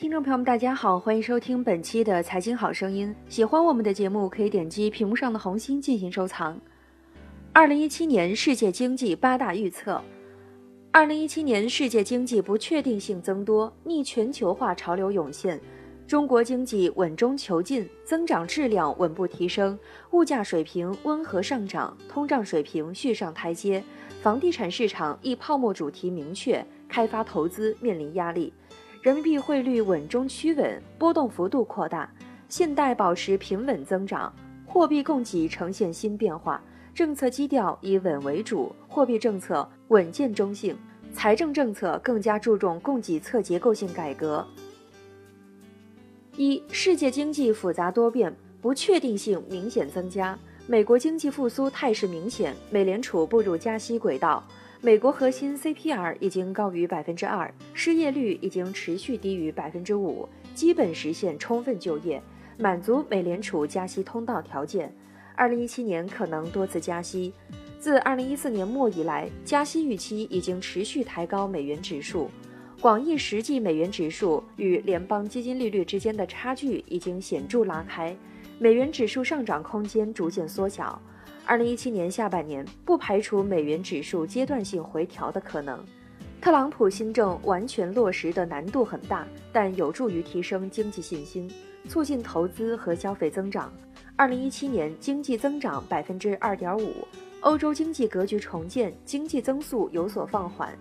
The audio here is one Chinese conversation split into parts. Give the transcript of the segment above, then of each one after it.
听众朋友们，大家好，欢迎收听本期的《财经好声音》。喜欢我们的节目，可以点击屏幕上的红心进行收藏。二零一七年世界经济八大预测：二零一七年世界经济不确定性增多，逆全球化潮流涌现。中国经济稳中求进，增长质量稳步提升，物价水平温和上涨，通胀水平续上台阶。房地产市场一泡沫主题明确，开发投资面临压力。人民币汇率稳中趋稳，波动幅度扩大。信贷保持平稳增长，货币供给呈现新变化。政策基调以稳为主，货币政策稳健中性，财政政策更加注重供给侧结构性改革。一、世界经济复杂多变，不确定性明显增加。美国经济复苏态势明显，美联储步入加息轨道。美国核心 C P R 已经高于百分之二，失业率已经持续低于百分之五，基本实现充分就业，满足美联储加息通道条件。二零一七年可能多次加息。自二零一四年末以来，加息预期已经持续抬高美元指数。广义实际美元指数与联邦基金利率之间的差距已经显著拉开，美元指数上涨空间逐渐缩小。二零一七年下半年不排除美元指数阶段性回调的可能。特朗普新政完全落实的难度很大，但有助于提升经济信心，促进投资和消费增长。二零一七年经济增长百分之二点五，欧洲经济格局重建，经济增速有所放缓。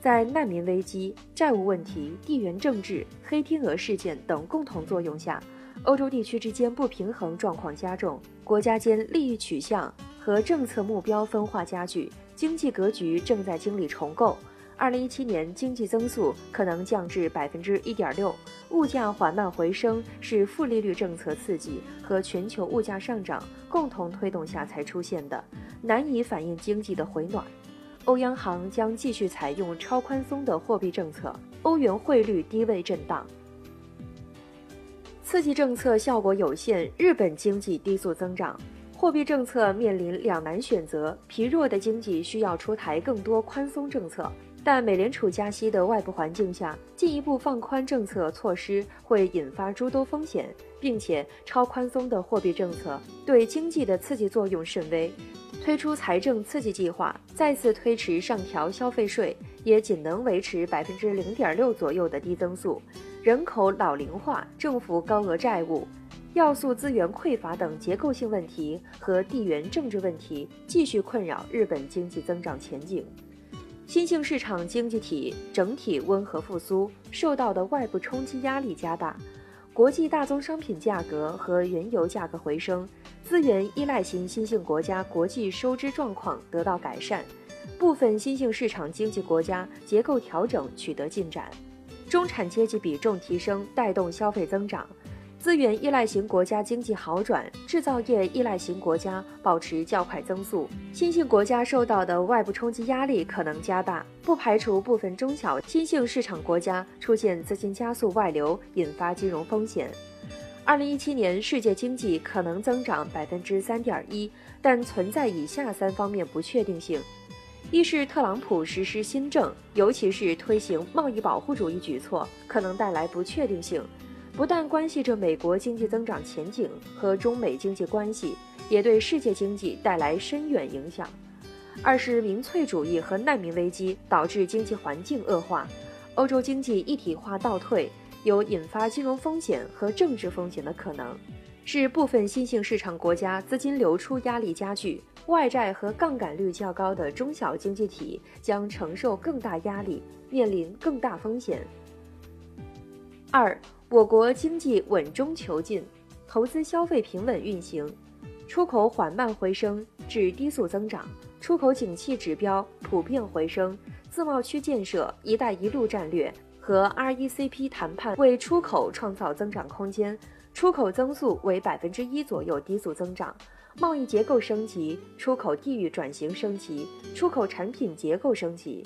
在难民危机、债务问题、地缘政治、黑天鹅事件等共同作用下，欧洲地区之间不平衡状况加重，国家间利益取向和政策目标分化加剧，经济格局正在经历重构。二零一七年经济增速可能降至百分之一点六，物价缓慢回升是负利率政策刺激和全球物价上涨共同推动下才出现的，难以反映经济的回暖。欧央行将继续采用超宽松的货币政策，欧元汇率低位震荡。刺激政策效果有限，日本经济低速增长，货币政策面临两难选择。疲弱的经济需要出台更多宽松政策，但美联储加息的外部环境下，进一步放宽政策措施会引发诸多风险，并且超宽松的货币政策对经济的刺激作用甚微。推出财政刺激计划，再次推迟上调消费税，也仅能维持百分之零点六左右的低增速。人口老龄化、政府高额债务、要素资源匮乏等结构性问题和地缘政治问题继续困扰日本经济增长前景。新兴市场经济体整体温和复苏，受到的外部冲击压力加大。国际大宗商品价格和原油价格回升，资源依赖型新兴国家国际收支状况得到改善，部分新兴市场经济国家结构调整取得进展，中产阶级比重提升，带动消费增长。资源依赖型国家经济好转，制造业依赖型国家保持较快增速。新兴国家受到的外部冲击压力可能加大，不排除部分中小新兴市场国家出现资金加速外流，引发金融风险。二零一七年世界经济可能增长百分之三点一，但存在以下三方面不确定性：一是特朗普实施新政，尤其是推行贸易保护主义举措，可能带来不确定性。不但关系着美国经济增长前景和中美经济关系，也对世界经济带来深远影响。二是民粹主义和难民危机导致经济环境恶化，欧洲经济一体化倒退，有引发金融风险和政治风险的可能。是部分新兴市场国家资金流出压力加剧，外债和杠杆率较高的中小经济体将承受更大压力，面临更大风险。二。我国经济稳中求进，投资消费平稳运行，出口缓慢回升至低速增长，出口景气指标普遍回升。自贸区建设、“一带一路”战略和 RECP 谈判为出口创造增长空间，出口增速为百分之一左右低速增长。贸易结构升级，出口地域转型升级，出口产品结构升级。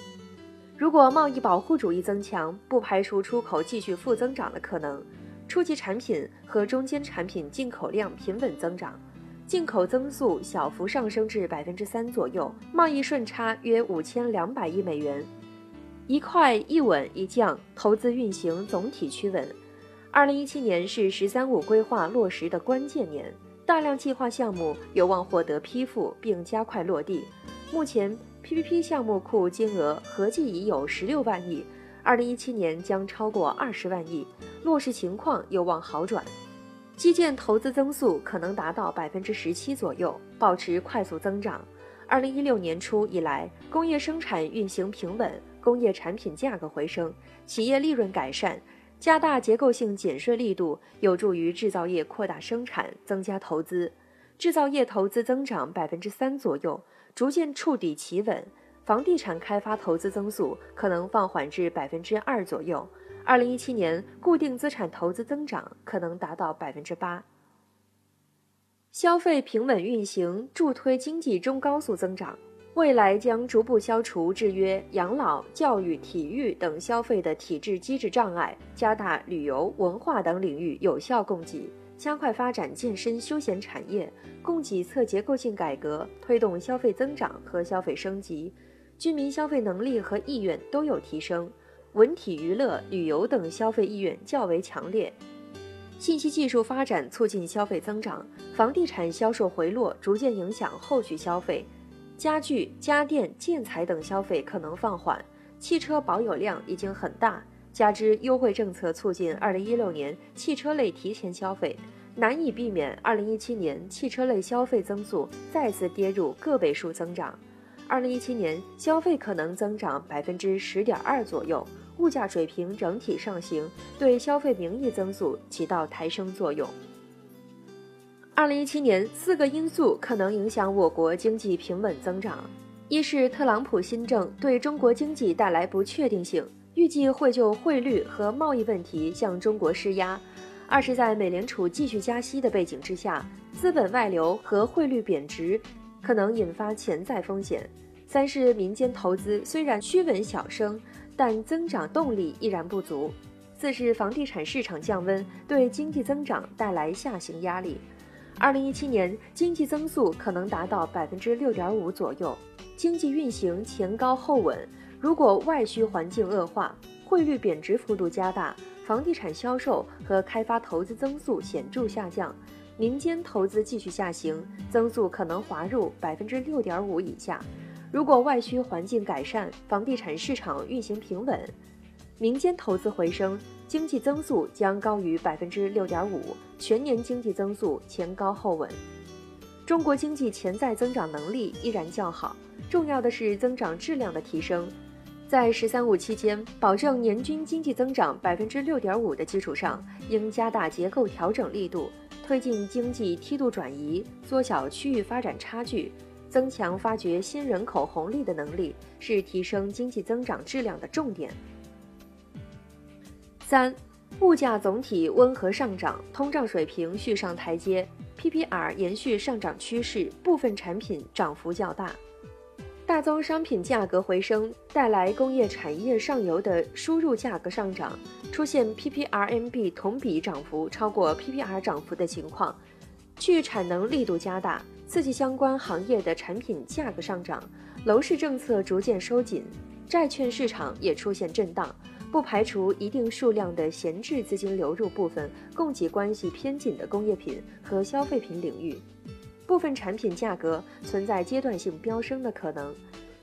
如果贸易保护主义增强，不排除出口继续负增长的可能。初级产品和中间产品进口量平稳增长，进口增速小幅上升至百分之三左右，贸易顺差约五千两百亿美元。一快一稳一降，投资运行总体趋稳。二零一七年是“十三五”规划落实的关键年，大量计划项目有望获得批复并加快落地。目前，PPP 项目库金额合计已有十六万亿，二零一七年将超过二十万亿，落实情况有望好转。基建投资增速可能达到百分之十七左右，保持快速增长。二零一六年初以来，工业生产运行平稳，工业产品价格回升，企业利润改善，加大结构性减税力度，有助于制造业扩大生产、增加投资。制造业投资增长百分之三左右，逐渐触底企稳。房地产开发投资增速可能放缓至百分之二左右。二零一七年固定资产投资增长可能达到百分之八。消费平稳运行，助推经济中高速增长。未来将逐步消除制约养老、教育、体育等消费的体制机制障碍，加大旅游、文化等领域有效供给，加快发展健身休闲产业，供给侧结构性改革，推动消费增长和消费升级，居民消费能力和意愿都有提升，文体娱乐、旅游等消费意愿较为强烈。信息技术发展促进消费增长，房地产销售回落逐渐影响后续消费，家具、家电、建材等消费可能放缓。汽车保有量已经很大，加之优惠政策促进2016年汽车类提前消费，难以避免2017年汽车类消费增速再次跌入个位数增长。2017年消费可能增长百分之十点二左右。物价水平整体上行，对消费名义增速起到抬升作用。二零一七年，四个因素可能影响我国经济平稳增长：一是特朗普新政对中国经济带来不确定性，预计会就汇率和贸易问题向中国施压；二是，在美联储继续加息的背景之下，资本外流和汇率贬值可能引发潜在风险；三是民间投资虽然趋稳小升。但增长动力依然不足。四是房地产市场降温，对经济增长带来下行压力。二零一七年经济增速可能达到百分之六点五左右，经济运行前高后稳。如果外需环境恶化，汇率贬值幅度加大，房地产销售和开发投资增速显著下降，民间投资继续下行，增速可能滑入百分之六点五以下。如果外需环境改善，房地产市场运行平稳，民间投资回升，经济增速将高于百分之六点五，全年经济增速前高后稳。中国经济潜在增长能力依然较好，重要的是增长质量的提升。在“十三五”期间，保证年均经济增长百分之六点五的基础上，应加大结构调整力度，推进经济梯度转移，缩小区域发展差距。增强发掘新人口红利的能力是提升经济增长质量的重点。三，物价总体温和上涨，通胀水平续上台阶，PPR 延续上涨趋势，部分产品涨幅较大。大宗商品价格回升带来工业产业上游的输入价格上涨，出现 PPRMB 同比涨幅超过 PPR 涨幅的情况，去产能力度加大。刺激相关行业的产品价格上涨，楼市政策逐渐收紧，债券市场也出现震荡，不排除一定数量的闲置资金流入部分供给关系偏紧的工业品和消费品领域，部分产品价格存在阶段性飙升的可能。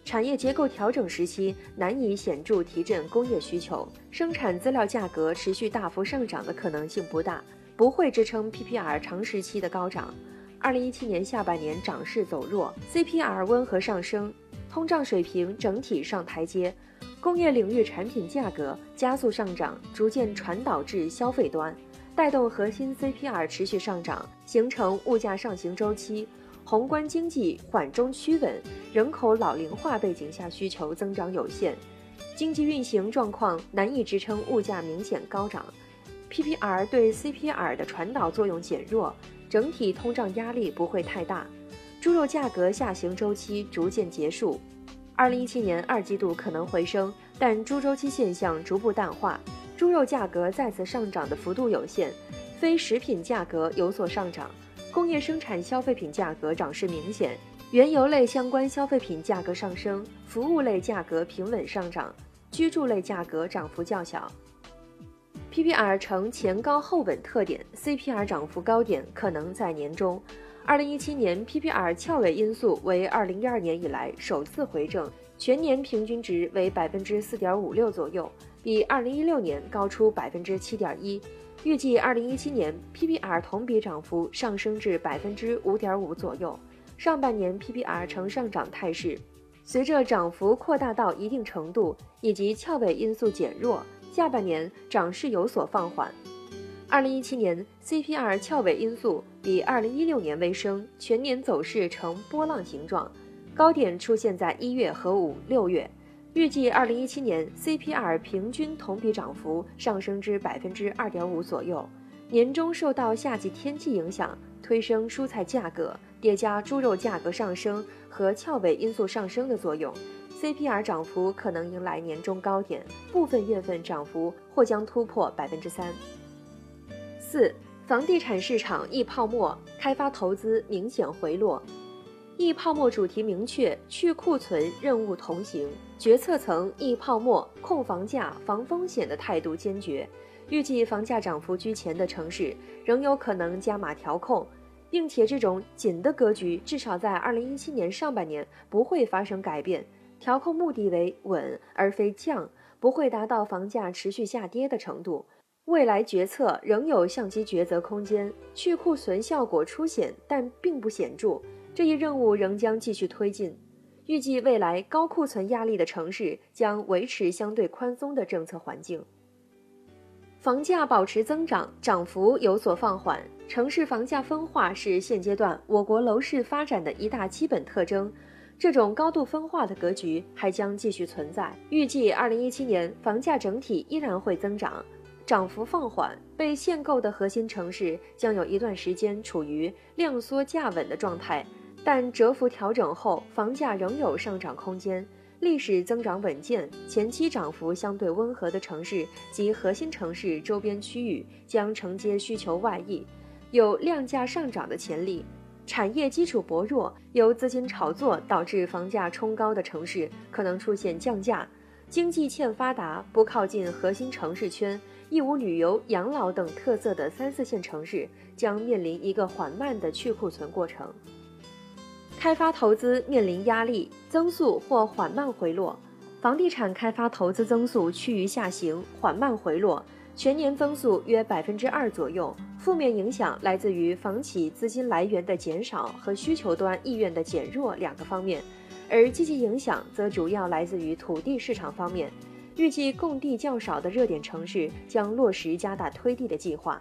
产业结构调整时期难以显著提振工业需求，生产资料价格持续大幅上涨的可能性不大，不会支撑 PPR 长时期的高涨。二零一七年下半年涨势走弱，CPR 温和上升，通胀水平整体上台阶，工业领域产品价格加速上涨，逐渐传导至消费端，带动核心 CPR 持续上涨，形成物价上行周期。宏观经济缓中趋稳，人口老龄化背景下需求增长有限，经济运行状况难以支撑物价明显高涨，PPR 对 CPR 的传导作用减弱。整体通胀压力不会太大，猪肉价格下行周期逐渐结束，二零一七年二季度可能回升，但猪周期现象逐步淡化，猪肉价格再次上涨的幅度有限，非食品价格有所上涨，工业生产消费品价格涨势明显，原油类相关消费品价格上升，服务类价格平稳上涨，居住类价格涨幅较小。PPR 呈前高后稳特点，CPR 涨幅高点可能在年中。二零一七年 PPR 翘尾因素为二零一二年以来首次回正，全年平均值为百分之四点五六左右，比二零一六年高出百分之七点一。预计二零一七年 PPR 同比涨幅上升至百分之五点五左右。上半年 PPR 呈上涨态势，随着涨幅扩大到一定程度以及翘尾因素减弱，下半年涨势有所放缓。二零一七年 CPR 翘尾因素比二零一六年微升，全年走势呈波浪形状，高点出现在一月和五六月。预计二零一七年 CPR 平均同比涨幅上升至百分之二点五左右。年中受到夏季天气影响，推升蔬菜价格，叠加猪肉价格上升和翘尾因素上升的作用，CPR 涨幅可能迎来年中高点，部分月份涨幅或将突破百分之三。四、房地产市场易泡沫，开发投资明显回落。易泡沫主题明确，去库存任务同行，决策层易泡沫、控房价、防风险的态度坚决。预计房价涨幅居前的城市仍有可能加码调控，并且这种紧的格局至少在二零一七年上半年不会发生改变。调控目的为稳而非降，不会达到房价持续下跌的程度。未来决策仍有相机抉择空间，去库存效果初显，但并不显著。这一任务仍将继续推进。预计未来高库存压力的城市将维持相对宽松的政策环境。房价保持增长，涨幅有所放缓。城市房价分化是现阶段我国楼市发展的一大基本特征。这种高度分化的格局还将继续存在。预计二零一七年房价整体依然会增长。涨幅放缓，被限购的核心城市将有一段时间处于量缩价稳的状态，但蛰伏调整后，房价仍有上涨空间。历史增长稳健、前期涨幅相对温和的城市及核心城市周边区域将承接需求外溢，有量价上涨的潜力。产业基础薄弱、由资金炒作导致房价冲高的城市可能出现降价。经济欠发达、不靠近核心城市圈。亦无旅游、养老等特色的三四线城市将面临一个缓慢的去库存过程，开发投资面临压力，增速或缓慢回落。房地产开发投资增速趋于下行，缓慢回落，全年增速约百分之二左右。负面影响来自于房企资金来源的减少和需求端意愿的减弱两个方面，而积极影响则主要来自于土地市场方面。预计供地较少的热点城市将落实加大推地的计划，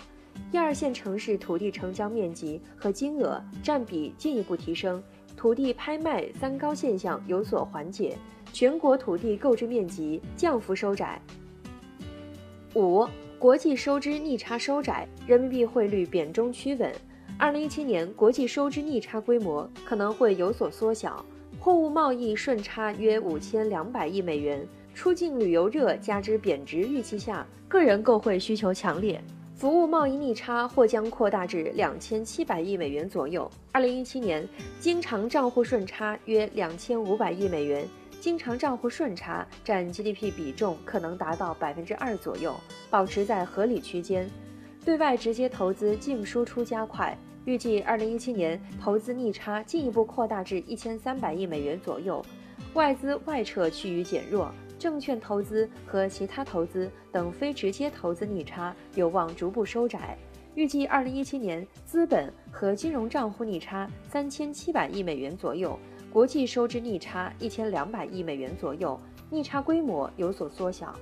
一二线城市土地成交面积和金额占比进一步提升，土地拍卖三高现象有所缓解，全国土地购置面积降幅收窄。五、国际收支逆差收窄，人民币汇率贬中趋稳。二零一七年国际收支逆差规模可能会有所缩小，货物贸易顺差约五千两百亿美元。出境旅游热加之贬值预期下，个人购汇需求强烈，服务贸易逆差或将扩大至两千七百亿美元左右。二零一七年经常账户顺差约两千五百亿美元，经常账户顺差占 GDP 比重可能达到百分之二左右，保持在合理区间。对外直接投资净输出加快，预计二零一七年投资逆差进一步扩大至一千三百亿美元左右，外资外撤趋于减弱。证券投资和其他投资等非直接投资逆差有望逐步收窄，预计二零一七年资本和金融账户逆差三千七百亿美元左右，国际收支逆差一千两百亿美元左右，逆差规模有所缩小。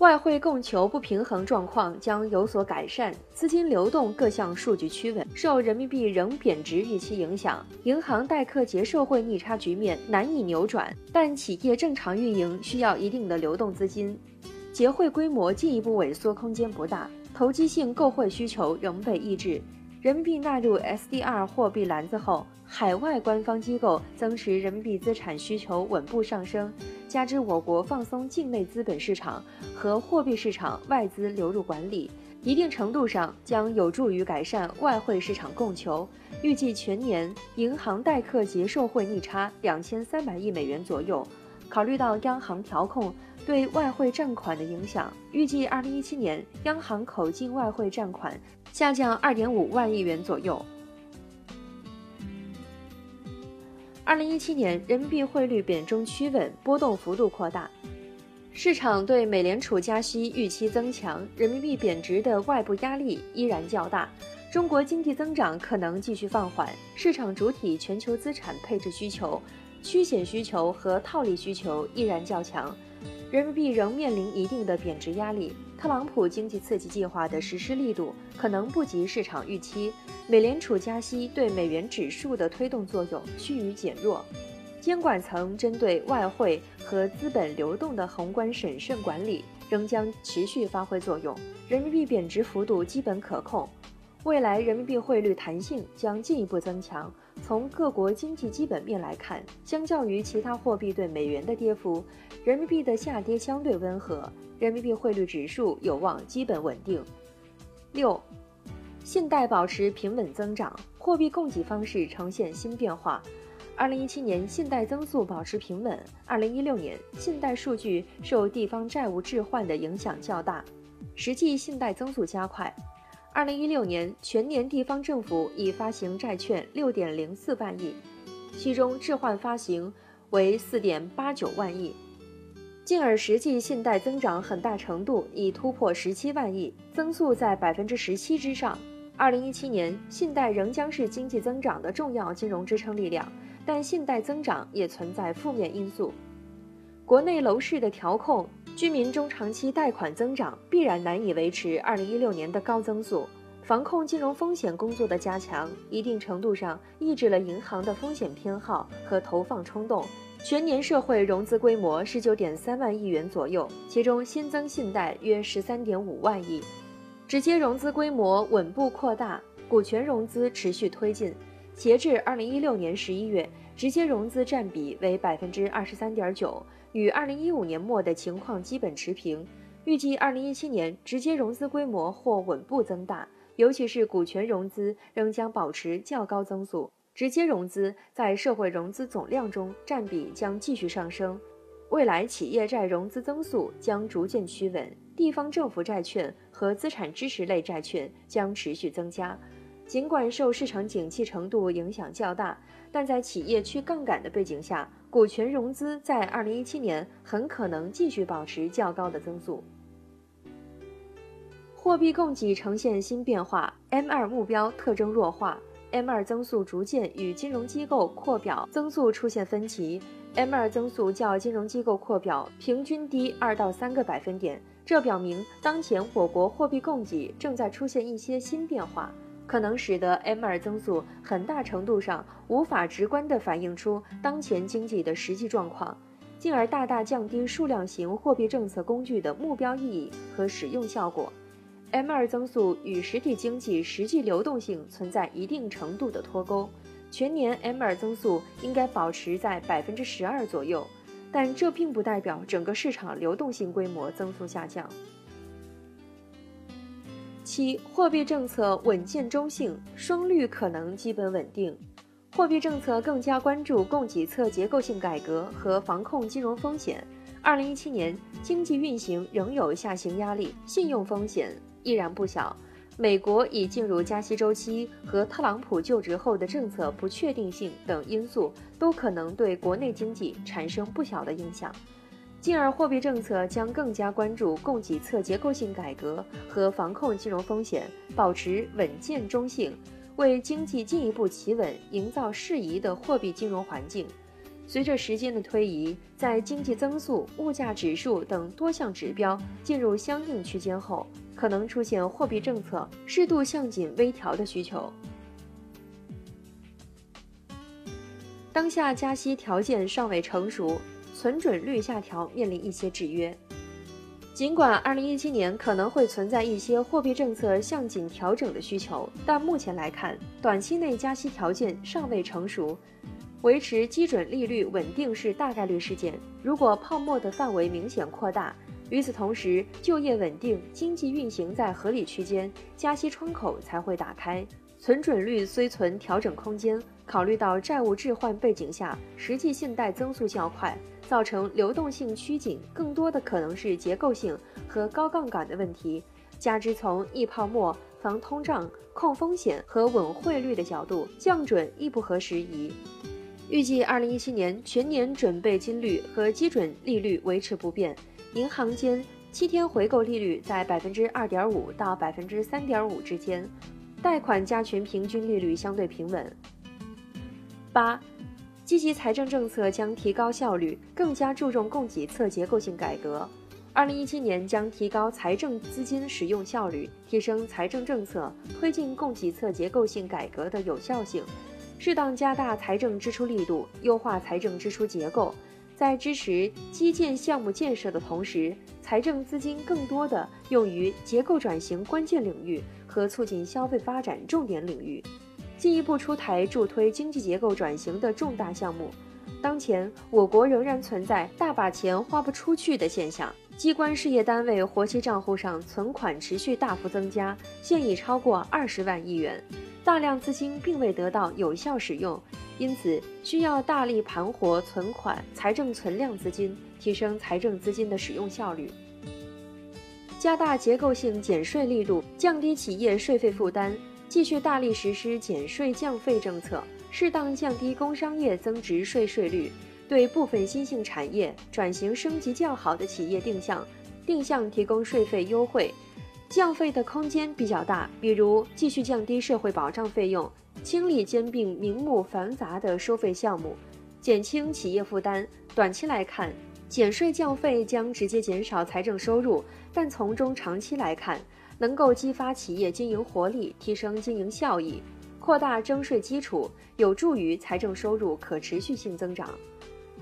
外汇供求不平衡状况将有所改善，资金流动各项数据趋稳。受人民币仍贬值预期影响，银行代客结售汇逆差局面难以扭转，但企业正常运营需要一定的流动资金，结汇规模进一步萎缩空间不大，投机性购汇需求仍被抑制。人民币纳入 SDR 货币篮子后，海外官方机构增持人民币资产需求稳步上升。加之我国放松境内资本市场和货币市场外资流入管理，一定程度上将有助于改善外汇市场供求。预计全年银行代客结售汇逆差两千三百亿美元左右。考虑到央行调控对外汇占款的影响，预计2017年央行口径外汇占款下降2.5万亿元左右。2017年人民币汇率贬中趋稳，波动幅度扩大，市场对美联储加息预期增强，人民币贬值的外部压力依然较大。中国经济增长可能继续放缓，市场主体全球资产配置需求、趋险需求和套利需求依然较强。人民币仍面临一定的贬值压力，特朗普经济刺激计划的实施力度可能不及市场预期，美联储加息对美元指数的推动作用趋于减弱，监管层针对外汇和资本流动的宏观审慎管理仍将持续发挥作用，人民币贬值幅度基本可控。未来人民币汇率弹性将进一步增强。从各国经济基本面来看，相较于其他货币对美元的跌幅，人民币的下跌相对温和，人民币汇率指数有望基本稳定。六，信贷保持平稳增长，货币供给方式呈现新变化。二零一七年信贷增速保持平稳，二零一六年信贷数据受地方债务置换的影响较大，实际信贷增速加快。二零一六年全年地方政府已发行债券六点零四万亿，其中置换发行为四点八九万亿，进而实际信贷增长很大程度已突破十七万亿，增速在百分之十七之上。二零一七年信贷仍将是经济增长的重要金融支撑力量，但信贷增长也存在负面因素，国内楼市的调控。居民中长期贷款增长必然难以维持二零一六年的高增速，防控金融风险工作的加强，一定程度上抑制了银行的风险偏好和投放冲动。全年社会融资规模十九点三万亿元左右，其中新增信贷约十三点五万亿，直接融资规模稳步扩大，股权融资持续推进。截至二零一六年十一月，直接融资占比为百分之二十三点九。与二零一五年末的情况基本持平，预计二零一七年直接融资规模或稳步增大，尤其是股权融资仍将保持较高增速，直接融资在社会融资总量中占比将继续上升。未来企业债融资增速将逐渐趋稳，地方政府债券和资产支持类债券将持续增加。尽管受市场景气程度影响较大，但在企业去杠杆的背景下。股权融资在二零一七年很可能继续保持较高的增速。货币供给呈现新变化，M 二目标特征弱化，M 二增速逐渐与金融机构扩表增速出现分歧，M 二增速较金融机构扩表平均低二到三个百分点，这表明当前我国货币供给正在出现一些新变化。可能使得 M2 增速很大程度上无法直观地反映出当前经济的实际状况，进而大大降低数量型货币政策工具的目标意义和使用效果。M2 增速与实体经济实际流动性存在一定程度的脱钩，全年 M2 增速应该保持在百分之十二左右，但这并不代表整个市场流动性规模增速下降。七、货币政策稳健中性，双率可能基本稳定。货币政策更加关注供给侧结构性改革和防控金融风险。二零一七年经济运行仍有下行压力，信用风险依然不小。美国已进入加息周期，和特朗普就职后的政策不确定性等因素，都可能对国内经济产生不小的影响。进而，货币政策将更加关注供给侧结构性改革和防控金融风险，保持稳健中性，为经济进一步企稳营造适宜的货币金融环境。随着时间的推移，在经济增速、物价指数等多项指标进入相应区间后，可能出现货币政策适度向紧微调的需求。当下加息条件尚未成熟。存准率下调面临一些制约，尽管2017年可能会存在一些货币政策向紧调整的需求，但目前来看，短期内加息条件尚未成熟，维持基准利率稳定是大概率事件。如果泡沫的范围明显扩大，与此同时就业稳定、经济运行在合理区间，加息窗口才会打开。存准率虽存调整空间。考虑到债务置换背景下实际信贷增速较快，造成流动性趋紧，更多的可能是结构性和高杠杆的问题。加之从易泡沫、防通胀、控风险和稳汇率的角度，降准亦不合时宜。预计二零一七年全年准备金率和基准利率维持不变，银行间七天回购利率在百分之二点五到百分之三点五之间，贷款加权平均利率相对平稳。八，积极财政政策将提高效率，更加注重供给侧结构性改革。二零一七年将提高财政资金使用效率，提升财政政策，推进供给侧结构性改革的有效性，适当加大财政支出力度，优化财政支出结构，在支持基建项目建设的同时，财政资金更多的用于结构转型关键领域和促进消费发展重点领域，进一步出台助推经济结构转型的重大项目。当前，我国仍然存在大把钱花不出去的现象。机关事业单位活期账户上存款持续大幅增加，现已超过二十万亿元，大量资金并未得到有效使用，因此需要大力盘活存款、财政存量资金，提升财政资金的使用效率，加大结构性减税力度，降低企业税费负担，继续大力实施减税降费政策，适当降低工商业增值税税率。对部分新兴产业转型升级较好的企业定向，定向提供税费优惠，降费的空间比较大。比如继续降低社会保障费用，清理兼并名目繁杂的收费项目，减轻企业负担。短期来看，减税降费将直接减少财政收入，但从中长期来看，能够激发企业经营活力，提升经营效益，扩大征税基础，有助于财政收入可持续性增长。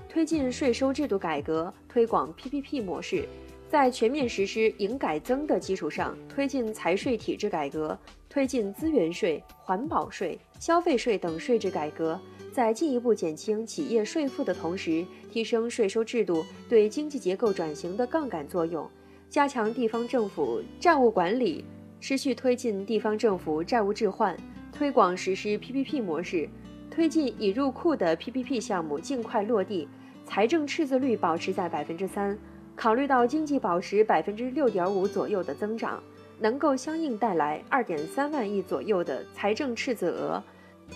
推进税收制度改革，推广 PPP 模式，在全面实施营改增的基础上，推进财税体制改革，推进资源税、环保税、消费税等税制改革，在进一步减轻企业税负的同时，提升税收制度对经济结构转型的杠杆作用，加强地方政府债务管理，持续推进地方政府债务置换，推广实施 PPP 模式，推进已入库的 PPP 项目尽快落地。财政赤字率保持在百分之三，考虑到经济保持百分之六点五左右的增长，能够相应带来二点三万亿左右的财政赤字额，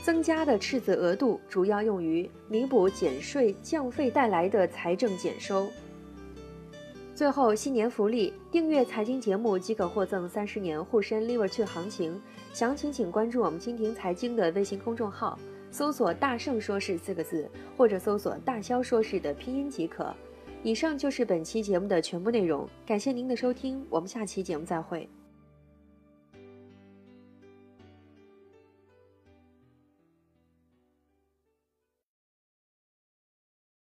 增加的赤字额度主要用于弥补减税降费带来的财政减收。最后，新年福利，订阅财经节目即可获赠三十年沪深 Liver 券行情，详情请关注我们蜻蜓财经的微信公众号。搜索“大圣说事”四个字，或者搜索“大肖说事”的拼音即可。以上就是本期节目的全部内容，感谢您的收听，我们下期节目再会。